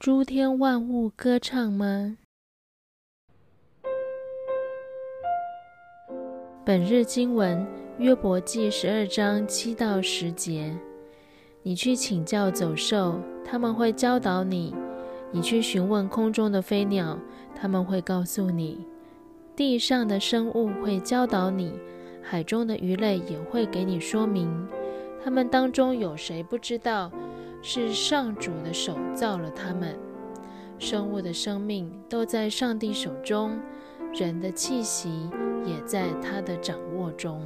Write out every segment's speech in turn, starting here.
诸天万物歌唱吗？本日经文约伯记十二章七到十节。你去请教走兽，他们会教导你；你去询问空中的飞鸟，他们会告诉你；地上的生物会教导你；海中的鱼类也会给你说明。他们当中有谁不知道，是上主的手造了他们？生物的生命都在上帝手中，人的气息也在他的掌握中。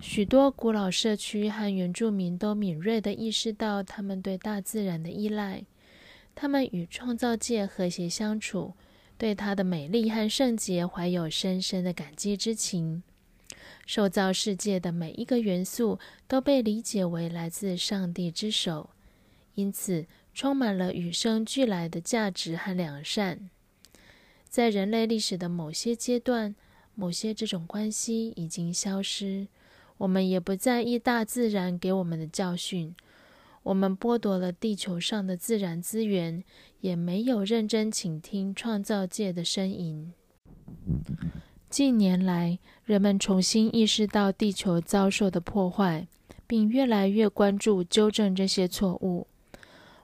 许多古老社区和原住民都敏锐地意识到他们对大自然的依赖，他们与创造界和谐相处，对它的美丽和圣洁怀有深深的感激之情。受造世界的每一个元素都被理解为来自上帝之手，因此充满了与生俱来的价值和良善。在人类历史的某些阶段，某些这种关系已经消失。我们也不在意大自然给我们的教训，我们剥夺了地球上的自然资源，也没有认真倾听创造界的呻吟。近年来，人们重新意识到地球遭受的破坏，并越来越关注纠正这些错误。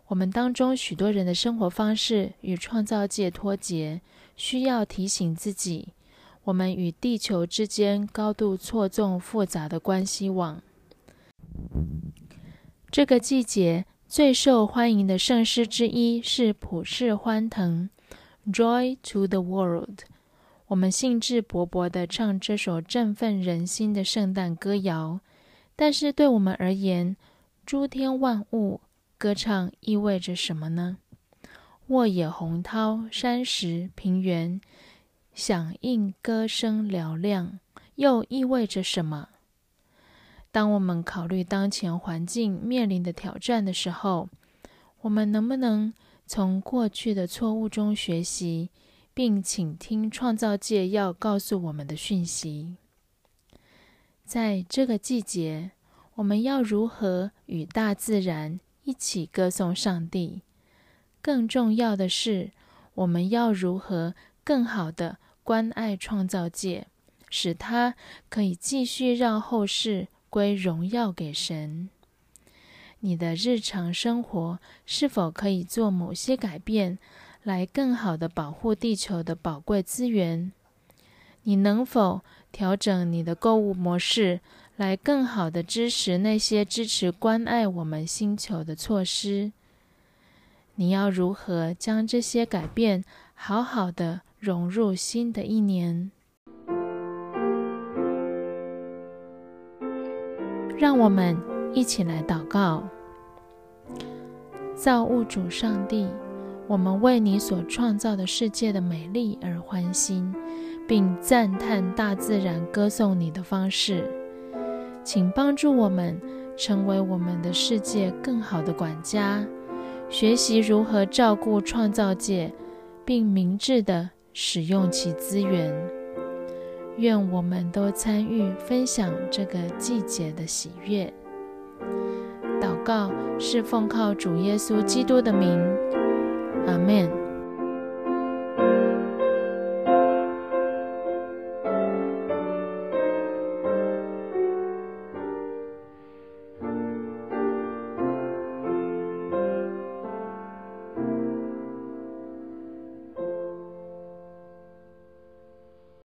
我们当中许多人的生活方式与创造界脱节，需要提醒自己。我们与地球之间高度错综复杂的关系网。这个季节最受欢迎的圣诗之一是普世欢腾 （Joy to the World）。我们兴致勃勃地唱这首振奋人心的圣诞歌谣。但是，对我们而言，诸天万物歌唱意味着什么呢？沃野洪涛，山石平原。响应歌声嘹亮，又意味着什么？当我们考虑当前环境面临的挑战的时候，我们能不能从过去的错误中学习，并倾听创造界要告诉我们的讯息？在这个季节，我们要如何与大自然一起歌颂上帝？更重要的是，我们要如何更好的？关爱创造界，使它可以继续让后世归荣耀给神。你的日常生活是否可以做某些改变，来更好的保护地球的宝贵资源？你能否调整你的购物模式，来更好的支持那些支持关爱我们星球的措施？你要如何将这些改变好好的？融入新的一年，让我们一起来祷告。造物主上帝，我们为你所创造的世界的美丽而欢欣，并赞叹大自然歌颂你的方式。请帮助我们成为我们的世界更好的管家，学习如何照顾创造界，并明智的。使用其资源，愿我们都参与分享这个季节的喜悦。祷告是奉靠主耶稣基督的名，阿门。